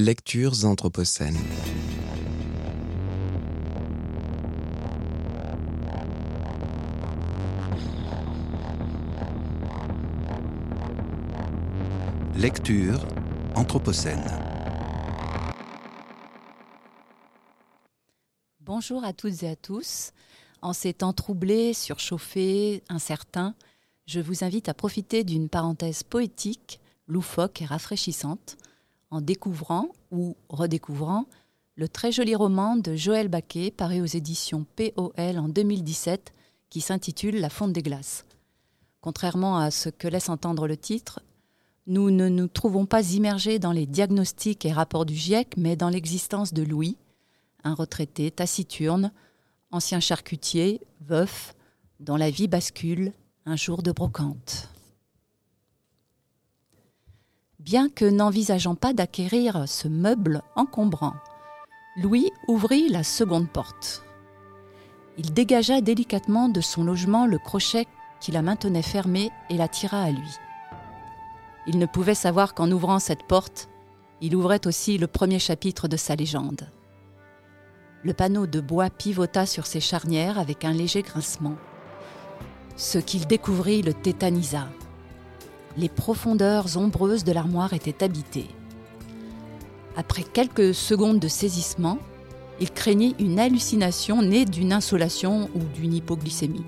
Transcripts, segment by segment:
Lectures anthropocènes. Lecture anthropocène. Bonjour à toutes et à tous. En ces temps troublés, surchauffés, incertains, je vous invite à profiter d'une parenthèse poétique, loufoque et rafraîchissante, en découvrant ou redécouvrant le très joli roman de Joël Baquet paru aux éditions POL en 2017 qui s'intitule La fonte des glaces. Contrairement à ce que laisse entendre le titre, nous ne nous trouvons pas immergés dans les diagnostics et rapports du GIEC, mais dans l'existence de Louis, un retraité taciturne, ancien charcutier, veuf, dont la vie bascule un jour de brocante. Bien que n'envisageant pas d'acquérir ce meuble encombrant, Louis ouvrit la seconde porte. Il dégagea délicatement de son logement le crochet qui la maintenait fermée et la tira à lui. Il ne pouvait savoir qu'en ouvrant cette porte, il ouvrait aussi le premier chapitre de sa légende. Le panneau de bois pivota sur ses charnières avec un léger grincement. Ce qu'il découvrit le tétanisa. Les profondeurs ombreuses de l'armoire étaient habitées. Après quelques secondes de saisissement, il craignit une hallucination née d'une insolation ou d'une hypoglycémie.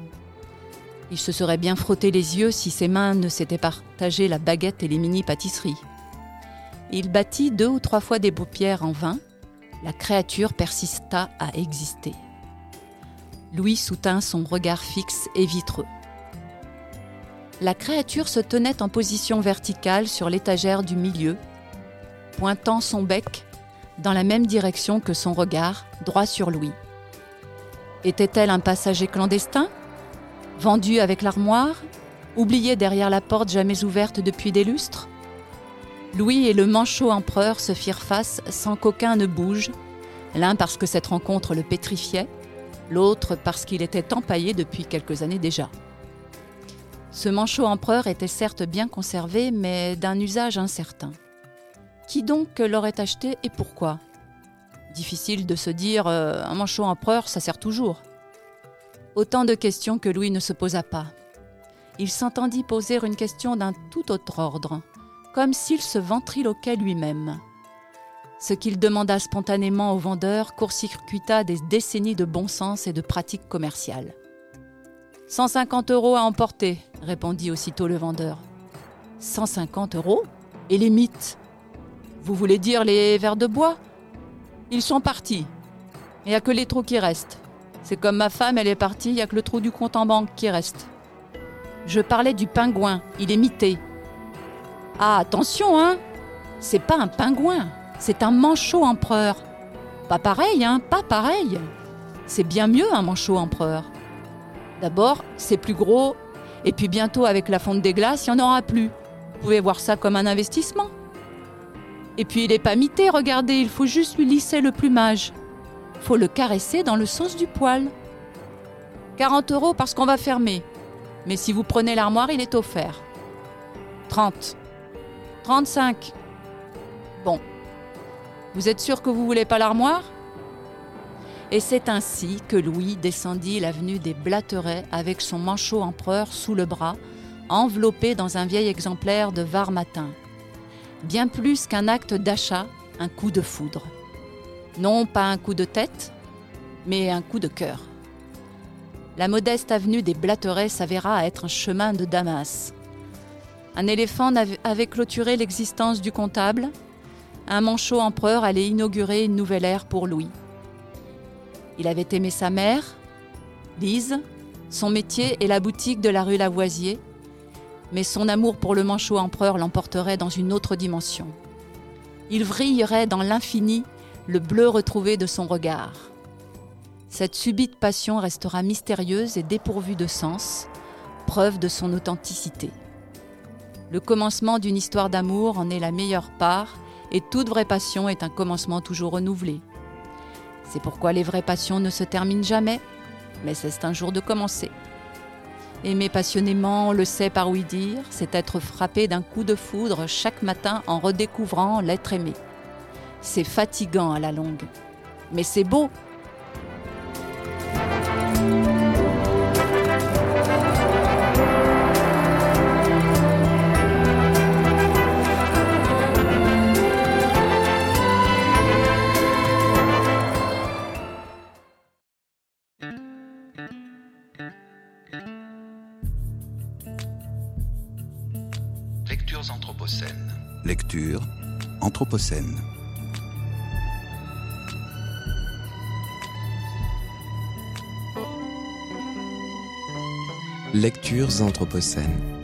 Il se serait bien frotté les yeux si ses mains ne s'étaient partagé la baguette et les mini-pâtisseries. Il battit deux ou trois fois des paupières en vain. La créature persista à exister. Louis soutint son regard fixe et vitreux la créature se tenait en position verticale sur l'étagère du milieu, pointant son bec dans la même direction que son regard, droit sur Louis. Était-elle un passager clandestin Vendu avec l'armoire Oublié derrière la porte jamais ouverte depuis des lustres? Louis et le manchot empereur se firent face sans qu'aucun ne bouge, l'un parce que cette rencontre le pétrifiait, l'autre parce qu'il était empaillé depuis quelques années déjà. Ce manchot empereur était certes bien conservé, mais d'un usage incertain. Qui donc l'aurait acheté et pourquoi? Difficile de se dire euh, un manchot empereur, ça sert toujours. Autant de questions que Louis ne se posa pas. Il s'entendit poser une question d'un tout autre ordre, comme s'il se ventriloquait lui-même. Ce qu'il demanda spontanément au vendeur court-circuita des décennies de bon sens et de pratiques commerciales. 150 euros à emporter, répondit aussitôt le vendeur. 150 euros Et les mythes Vous voulez dire les verres de bois? Ils sont partis. Il n'y a que les trous qui restent. C'est comme ma femme, elle est partie, il n'y a que le trou du compte en banque qui reste. Je parlais du pingouin, il est mité. Ah, attention, hein C'est pas un pingouin, c'est un manchot empereur. Pas pareil, hein Pas pareil. C'est bien mieux un manchot empereur. D'abord, c'est plus gros, et puis bientôt avec la fonte des glaces, il n'y en aura plus. Vous pouvez voir ça comme un investissement. Et puis il n'est pas mité, regardez, il faut juste lui lisser le plumage. Faut le caresser dans le sauce du poil. 40 euros parce qu'on va fermer. Mais si vous prenez l'armoire, il est offert. 30. 35. Bon. Vous êtes sûr que vous voulez pas l'armoire? Et c'est ainsi que Louis descendit l'avenue des Blatterets avec son manchot empereur sous le bras, enveloppé dans un vieil exemplaire de Var Matin. Bien plus qu'un acte d'achat, un coup de foudre. Non pas un coup de tête, mais un coup de cœur. La modeste avenue des Blatterets s'avéra être un chemin de Damas. Un éléphant avait clôturé l'existence du comptable. Un manchot empereur allait inaugurer une nouvelle ère pour Louis. Il avait aimé sa mère, Lise, son métier et la boutique de la rue Lavoisier, mais son amour pour le manchot empereur l'emporterait dans une autre dimension. Il vrillerait dans l'infini le bleu retrouvé de son regard. Cette subite passion restera mystérieuse et dépourvue de sens, preuve de son authenticité. Le commencement d'une histoire d'amour en est la meilleure part, et toute vraie passion est un commencement toujours renouvelé. C'est pourquoi les vraies passions ne se terminent jamais, mais c'est un jour de commencer. Aimer passionnément, on le sait par oui dire, c'est être frappé d'un coup de foudre chaque matin en redécouvrant l'être aimé. C'est fatigant à la longue. Mais c'est beau. Lectures anthropocènes. Lecture anthropocène. Lectures anthropocènes.